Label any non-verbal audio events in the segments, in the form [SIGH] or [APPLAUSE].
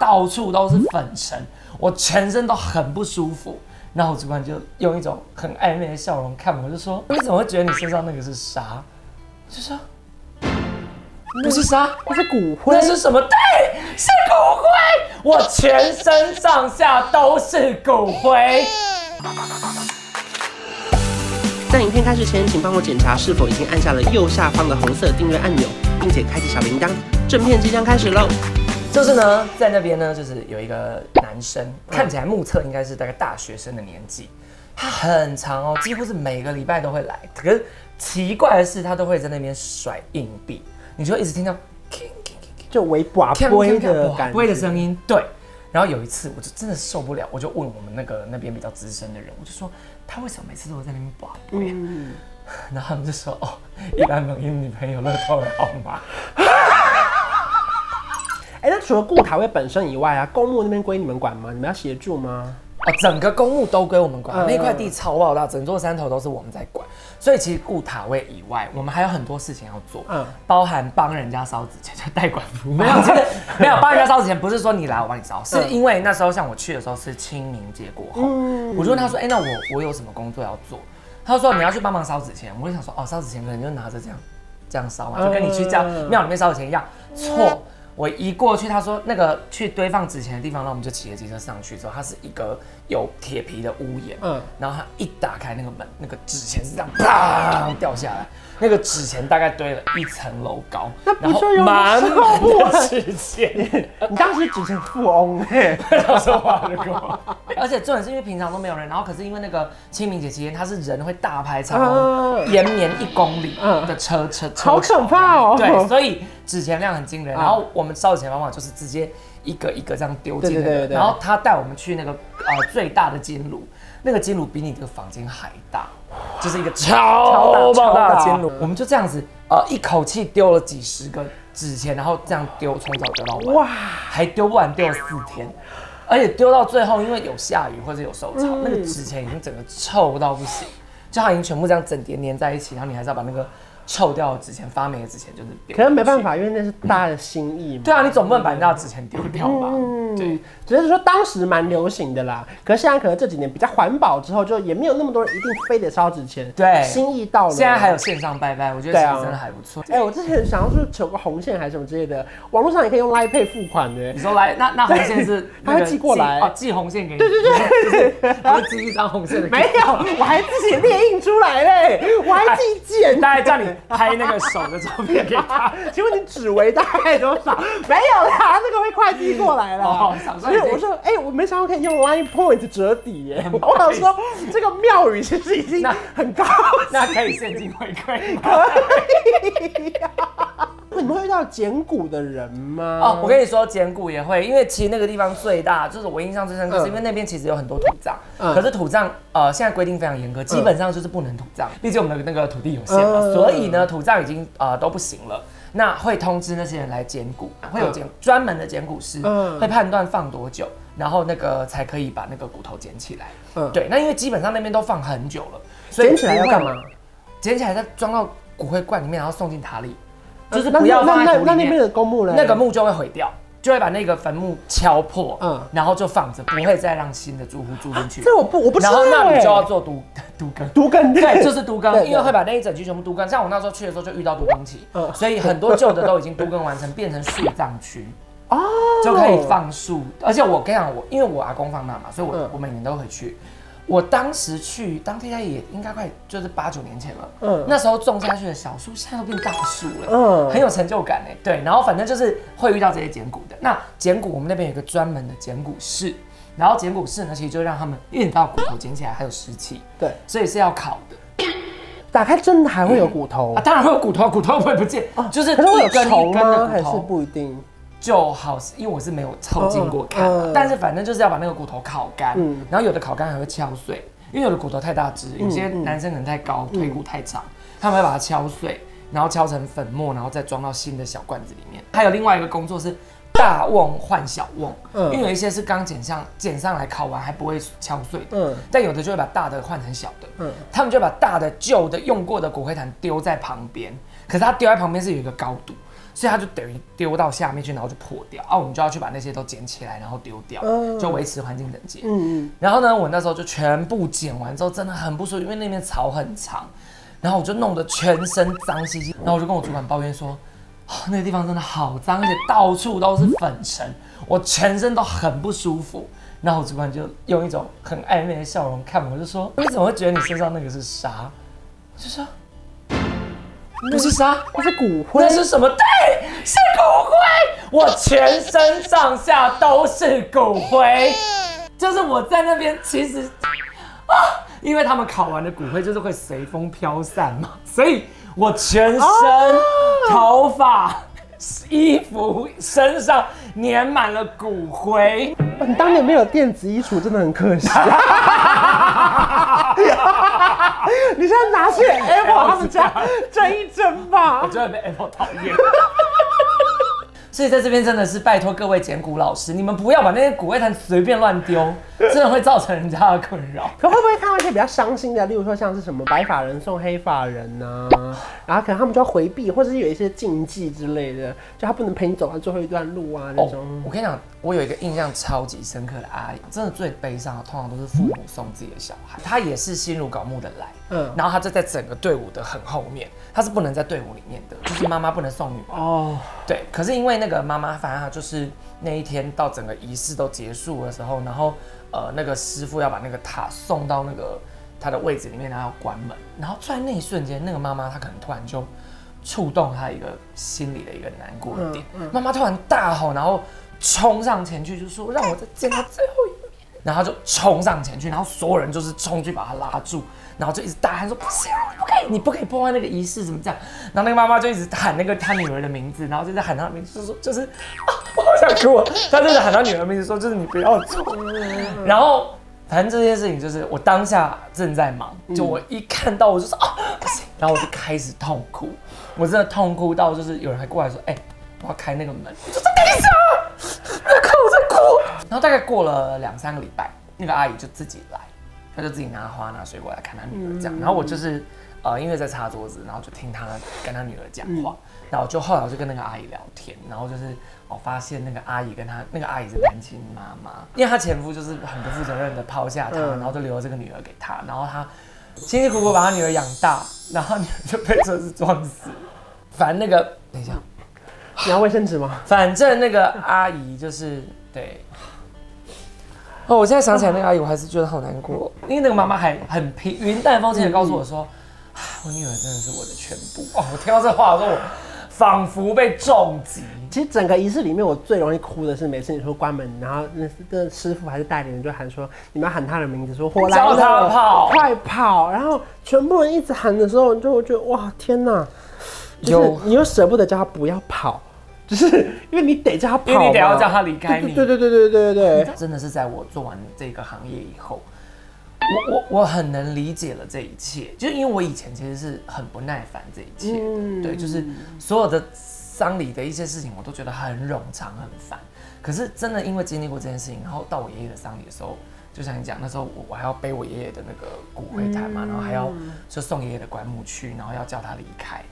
到处都是粉尘，我全身都很不舒服。然后我主管就用一种很暧昧的笑容看我，就说：“你怎么会觉得你身上那个是沙？”就说：“不是沙，那是骨灰。”那是什么？对，是骨灰。我全身上下都是骨灰。[LAUGHS] 在影片开始前，请帮我检查是否已经按下了右下方的红色订阅按钮，并且开启小铃铛。正片即将开始喽！就是呢，在那边呢，就是有一个男生，看起来目测应该是大概大学生的年纪，他很长哦，几乎是每个礼拜都会来。可是奇怪的是，他都会在那边甩硬币，你就一直听到，就微寡微的感觉微的声音。对。然后有一次，我就真的受不了，我就问我们那个那边比较资深的人，我就说他为什么每次都会在那边寡微？嗯。然后他们就说哦，一般没有女朋友乐透的号码。哎，那除了顾塔位本身以外啊，公墓那边归你们管吗？你们要协助吗？哦，整个公墓都归我们管，嗯、那块地超爆大，整座山头都是我们在管。所以其实顾塔位以外，我们还有很多事情要做，嗯，包含帮人家烧纸钱，就代管服务。没有，这个 [LAUGHS] 没有帮人家烧纸钱，不是说你来我帮你烧，是因为那时候像我去的时候是清明节过后，嗯、我就问他说，哎、欸，那我我有什么工作要做？他说你要去帮忙烧纸钱。我就想说，哦，烧纸钱可能就拿着这样这样烧嘛，就跟你去叫庙里面烧纸钱一样。错。我一过去，他说那个去堆放纸钱的地方，那我们就骑着机车上去之后，它是一个有铁皮的屋檐，嗯，然后他一打开那个门，那个纸钱是这样啪掉下来。那个纸钱大概堆了一层楼高，然后满满的纸钱。你当时纸钱富翁哎，他说话就够。[LAUGHS] 而且重点是因为平常都没有人，然后可是因为那个清明节期间，它是人会大排长龙，延绵一公里的车车车，好可怕哦。对，所以纸钱量很惊人。然后我们烧纸钱方法就是直接一个一个这样丢进来，然后他带我们去那个呃最大的金炉，那个金炉比你这个房间还大。就是一个超超大的金炉，我们就这样子，呃，一口气丢了几十个纸钱，然后这样丢，从早丢到晚，哇，还丢不完，丢了四天，而且丢到最后，因为有下雨或者有受潮，嗯、那个纸钱已经整个臭到不行，就它已经全部这样整叠粘在一起，然后你还是要把那个。臭掉的纸钱、发霉的纸钱就是，可能没办法，因为那是大家的心意嘛。对啊，你总不能把人家的纸钱丢掉吧？嗯，对，只是说当时蛮流行的啦。可是现在可能这几年比较环保之后，就也没有那么多人一定非得烧纸钱。对，心意到了。现在还有线上拜拜，我觉得其实真的还不错。哎，我之前想要去求个红线还是什么之类的，网络上也可以用 Line Pay 付款的。你说来，那那红线是他会寄过来哦，寄红线给你。对对对对，然后寄一张红线的。没有，我还自己列印出来嘞，我还自己剪。[LAUGHS] 大概叫你拍那个。手的照片给他，[LAUGHS] 请问你指围大概多少？[LAUGHS] 没有啦，那个会快递过来了。哦，所以我说，哎、欸，我没想到可以用 Line Point 折抵耶。[LAUGHS] 我想说，这个庙宇其实已经很高那，那可以现金回馈，可以。你们会遇到捡骨的人吗？哦，我跟你说，捡骨也会，因为其实那个地方最大，就是我印象最深刻，是因为那边其实有很多土葬，嗯、可是土葬呃现在规定非常严格，基本上就是不能土葬，毕竟我们的那个土地有限嘛，嗯、所以呢土葬已经呃都不行了。那会通知那些人来捡骨，会有捡专门的捡骨师，嗯、会判断放多久，然后那个才可以把那个骨头捡起来。嗯，对，那因为基本上那边都放很久了，所以捡起来要干嘛？捡起来再装到骨灰罐里面，然后送进塔里。就是不要放在土里面，那那边的公墓呢？那个墓就会毁掉，就会把那个坟墓敲破，嗯，然后就放着，不会再让新的住户住进去。这我不我不知道。然后那你就要做都都更，都更对，就是都更，因为会把那一整区全部都更。像我那时候去的时候就遇到都更期，嗯，所以很多旧的都已经都更完成，变成树葬区哦，就可以放树。而且我跟你讲，我因为我阿公放那嘛，所以我我每年都会去。我当时去，当天也应该快就是八九年前了。嗯，那时候种下去的小树，现在都变大树了。嗯，很有成就感哎。对，然后反正就是会遇到这些捡骨的。那捡骨，我们那边有一个专门的捡骨室。然后捡骨室呢，其实就让他们运到骨头捡起来还有湿气。对，所以是要烤的。打开真的还会有骨头？啊，当然会有骨头，骨头会不见。哦，就是一根一根的还是不一定。就好，因为我是没有凑近过看，但是反正就是要把那个骨头烤干，嗯、然后有的烤干还会敲碎，因为有的骨头太大只，有些男生可能太高，嗯、腿骨太长，他们会把它敲碎，然后敲成粉末，然后再装到新的小罐子里面。还有另外一个工作是大瓮换小瓮，嗯、因为有一些是刚捡上捡上来烤完还不会敲碎的，嗯、但有的就会把大的换成小的，嗯、他们就把大的旧的用过的骨灰坛丢在旁边，可是它丢在旁边是有一个高度。所以它就等于丢到下面去，然后就破掉啊，我们就要去把那些都捡起来，然后丢掉，就维持环境整洁。嗯嗯。然后呢，我那时候就全部捡完之后，真的很不舒服，因为那边草很长，然后我就弄得全身脏兮兮，然后我就跟我主管抱怨说，哦，那个地方真的好脏，而且到处都是粉尘，我全身都很不舒服。然后我主管就用一种很暧昧的笑容看我，就说：“你怎么会觉得你身上那个是沙？”我就说。不是沙，那是骨灰。那是什么？对，是骨灰。我全身上下都是骨灰，就是我在那边，其实啊，因为他们烤完的骨灰就是会随风飘散嘛，所以我全身、头发、衣服、身上粘满了骨灰。你当年没有电子衣橱，真的很可惜。[LAUGHS] [LAUGHS] 你现在拿去 Apple 他们家 [LAUGHS] 争一争吧，我觉得被 Apple 讨厌。所以在这边真的是拜托各位捡骨老师，你们不要把那些骨灰坛随便乱丢，[LAUGHS] 真的会造成人家的困扰。可会不会看到一些比较伤心的，例如说像是什么白发人送黑发人呢、啊？然后可能他们就要回避，或者是有一些禁忌之类的，就他不能陪你走完最后一段路啊那种。我跟你讲，我有一个印象超级深刻的阿姨，真的最悲伤的，通常都是父母送自己的小孩，她也是心如槁木的来，嗯，然后她就在整个队伍的很后面，她是不能在队伍里面的，就是妈妈不能送女儿哦，对，可是因为那个妈妈，反正她就是那一天到整个仪式都结束的时候，然后呃那个师傅要把那个塔送到那个。他的位置里面，然后要关门，然后在那一瞬间，那个妈妈她可能突然就触动她一个心里的一个难过的点，妈妈突然大吼，然后冲上前去就说：“让我再见他最后一面。”然后就冲上前去，然后所有人就是冲去把他拉住，然后就一直大喊说：“不行，不可以，你不可以破坏那个仪式，怎么这样？”然后那个妈妈就一直喊那个她女儿的名字，然后就在喊她的名字，就说：“就是啊，我好想哭啊。”她就是喊她女儿的名字，说：“就是你不要走。”然后。反正这件事情就是我当下正在忙，就我一看到我就说啊不行，然后我就开始痛哭，我真的痛哭到就是有人还过来说，哎，我要开那个门，我就说等一下。然后大概过了两三个礼拜，那个阿姨就自己来，她就自己拿花拿水果来看她女儿这样，然后我就是。呃，因为在擦桌子，然后就听她跟她女儿讲话，嗯、然后就后来我就跟那个阿姨聊天，然后就是我发现那个阿姨跟她那个阿姨是单亲妈妈，因为她前夫就是很不负责任的抛下她，然后就留了这个女儿给她，然后她辛辛苦苦把她女儿养大，然后女儿就被车子撞死。反正那个等一下，你要卫生纸吗？反正那个阿姨就是对。哦，我现在想起来那个阿姨，我还是觉得好难过，因为那个妈妈还很平云淡风轻的告诉我说。嗯我女儿真的是我的全部哦！我听到这话的时候，我仿佛被重击。其实整个仪式里面，我最容易哭的是每次你说关门，然后那那师傅还是代理人就喊说，你们要喊他的名字，说火来了，叫他跑，快跑！然后全部人一直喊的时候，就会觉得哇天哪！就是你又舍不得叫他不要跑，就是因为你得叫他跑，因为你得要叫他离开你。对对对对对对对，真的是在我做完这个行业以后。我我我很能理解了这一切，就是因为我以前其实是很不耐烦这一切，嗯、对，就是所有的丧礼的一些事情，我都觉得很冗长很烦。可是真的因为经历过这件事情，然后到我爷爷的丧礼的时候，就像你讲，那时候我我还要背我爷爷的那个骨灰坛嘛，然后还要就送爷爷的棺木去，然后要叫他离开，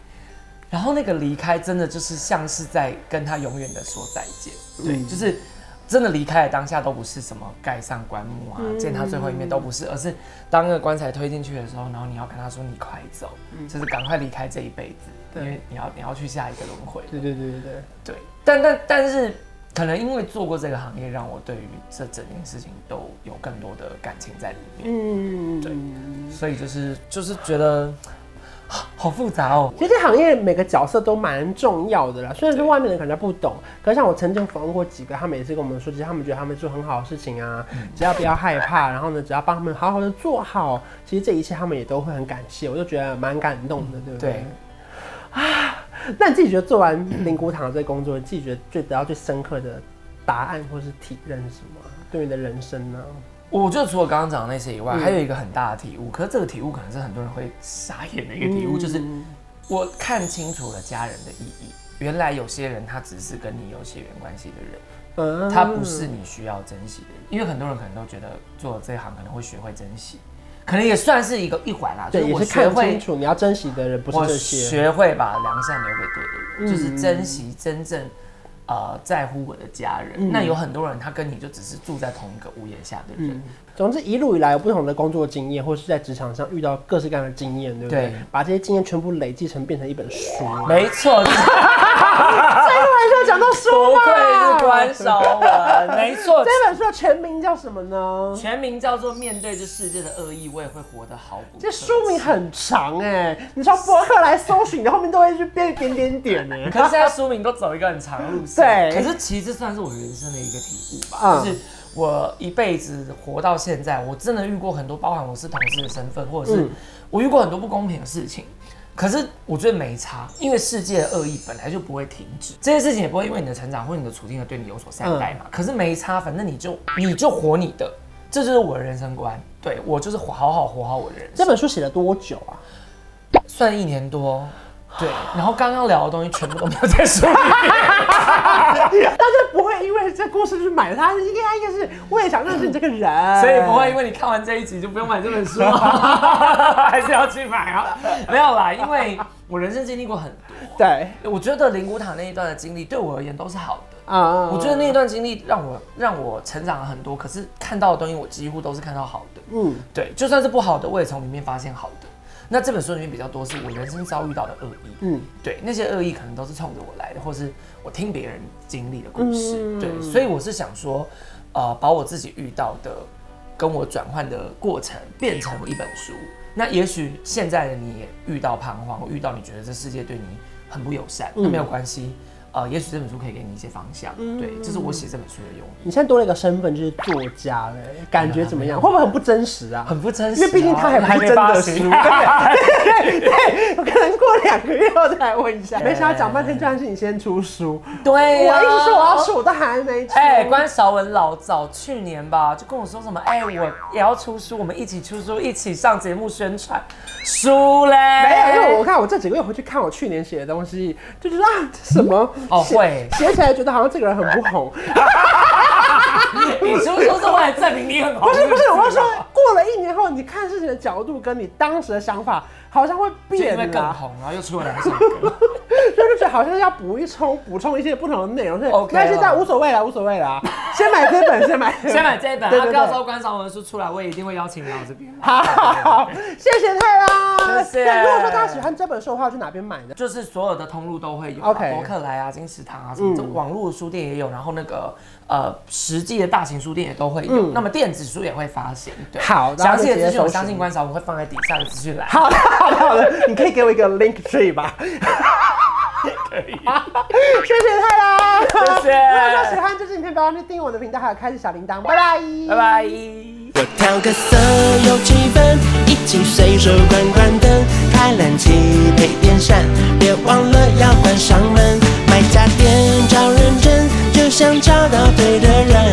然后那个离开真的就是像是在跟他永远的说再见，对，就是。真的离开的当下都不是什么盖上棺木啊，见他最后一面都不是，而是当那个棺材推进去的时候，然后你要跟他说你快走，就是赶快离开这一辈子，因为你要你要去下一个轮回。对对对对对。但但但是，可能因为做过这个行业，让我对于这整件事情都有更多的感情在里面。嗯，对。所以就是就是觉得。好复杂哦！其实这行业每个角色都蛮重要的啦。虽然说外面人可能不懂，可是像我曾经访问过几个，他们也是跟我们说，其实他们觉得他们做很好的事情啊，只要不要害怕，然后呢，只要帮他们好好的做好，其实这一切他们也都会很感谢。我就觉得蛮感动的，对不对？对啊，那你自己觉得做完灵骨堂这工作，你自己觉得最得到最深刻的答案或是体认是什么？对你的人生呢？我觉得除了刚刚讲的那些以外，嗯、还有一个很大的体悟。可是这个体悟可能是很多人会傻眼的一个体悟，嗯、就是我看清楚了家人的意义。原来有些人他只是跟你有血缘关系的人，嗯、他不是你需要珍惜的人。因为很多人可能都觉得做这行可能会学会珍惜，可能也算是一个一环啦。对，就是我也是看清楚你要珍惜的人不是这些。学会把良善留给对的人，嗯、就是珍惜真正。呃，在乎我的家人，嗯、那有很多人，他跟你就只是住在同一个屋檐下的人。嗯、总之，一路以来有不同的工作经验，或是在职场上遇到各式各样的经验，对不对？对，把这些经验全部累积成变成一本书。没错。[LAUGHS] 最后还是要讲到书嘛。不愧是关韶文，[LAUGHS] 没错。这本书的全名叫什么呢？全名叫做《面对这世界的恶意，我也会活得好不》。这书名很长哎，你从博客来搜寻，你后面都会去变点点点哎。可是现在书名都走一个很长的路线。对。可是其实算是我人生的一个体悟吧，嗯、就是我一辈子活到现在，我真的遇过很多，包含我是同事的身份，或者是我遇过很多不公平的事情。可是我觉得没差，因为世界的恶意本来就不会停止，这些事情也不会因为你的成长或你的处境而对你有所善待嘛。嗯、可是没差，反正你就你就活你的，这就是我的人生观。对，我就是活好好活好我的人生。这本书写了多久啊？算一年多。对，然后刚刚聊的东西全部都没有在书里面，[LAUGHS] [LAUGHS] 不会因为这故事去买它，应该应该是我也想认识你这个人，所以不会因为你看完这一集就不用买这本书，[LAUGHS] 还是要去买啊？没有啦，因为我人生经历过很多，对，我觉得灵骨塔那一段的经历对我而言都是好的。啊，我觉得那一段经历让我让我成长了很多，可是看到的东西我几乎都是看到好的，嗯，对，就算是不好的，我也从里面发现好的。那这本书里面比较多是我人生遭遇到的恶意，嗯，对，那些恶意可能都是冲着我来的，或是我听别人经历的故事，嗯、对，所以我是想说，呃，把我自己遇到的跟我转换的过程变成一本书。那也许现在的你也遇到彷徨，遇到你觉得这世界对你很不友善，那没有关系。呃，也许这本书可以给你一些方向。嗯、对，这是我写这本书的用意。你现在多了一个身份，就是作家了，感觉怎么样？会不会很不真实啊？很不真实，因为毕竟他还不是真的书。[LAUGHS] 对对对，我可能过两个月后再来问一下。没想到讲半天，居然是你先出书。[LAUGHS] 对、啊，我一直说我要出，我都还没出。哎、欸，关韶文老早去年吧，就跟我说什么，哎、欸，我也要出书，我们一起出书，一起上节目宣传书嘞。没有，因为我看我这几个月回去看我去年写的东西，就觉得啊，什么？哦，会写起来觉得好像这个人很不红。[LAUGHS] 你是不是说是为了证明你很红？不是不是，我是说过了一年后，你看事情的角度跟你当时的想法好像会变，得更红，然后又出了两首歌。[LAUGHS] 就觉得好像要补一充，补充一些不同的内容。OK，那现在无所谓了，无所谓了。[LAUGHS] 先买这本，先买，先买这一本。[LAUGHS] 对对对，到时候观赏文书出来，我也一定会邀请你到这边。好，好，谢谢太郎。谢谢。如果说大家喜欢这本书的话，去哪边买的？就是所有的通路都会有，OK，博客来啊、金石堂啊什么，这网络书店也有，然后那个呃实际的大型书店也都会有。那么电子书也会发行。对，好，详细的资讯我相信观赏文会放在底下的资讯栏。好的，好的，你可以给我一个 link tree 吧。可以，[LAUGHS] 谢谢太郎，谢谢。如果说喜欢这支影片，不要忘记订阅我的频道，还有开启小铃铛，拜拜，拜拜。我调个色有气氛，一起随手关关灯，开冷气配电扇，别忘了要关上门。买家电找认真，就像找到对的人。